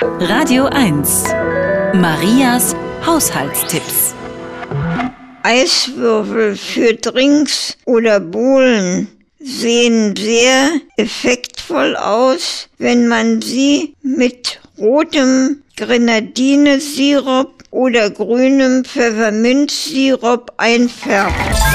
Radio 1. Marias Haushaltstipps. Eiswürfel für Drinks oder Bohlen sehen sehr effektvoll aus, wenn man sie mit rotem Grenadinesirup oder grünem Pfefferminzsirup einfärbt.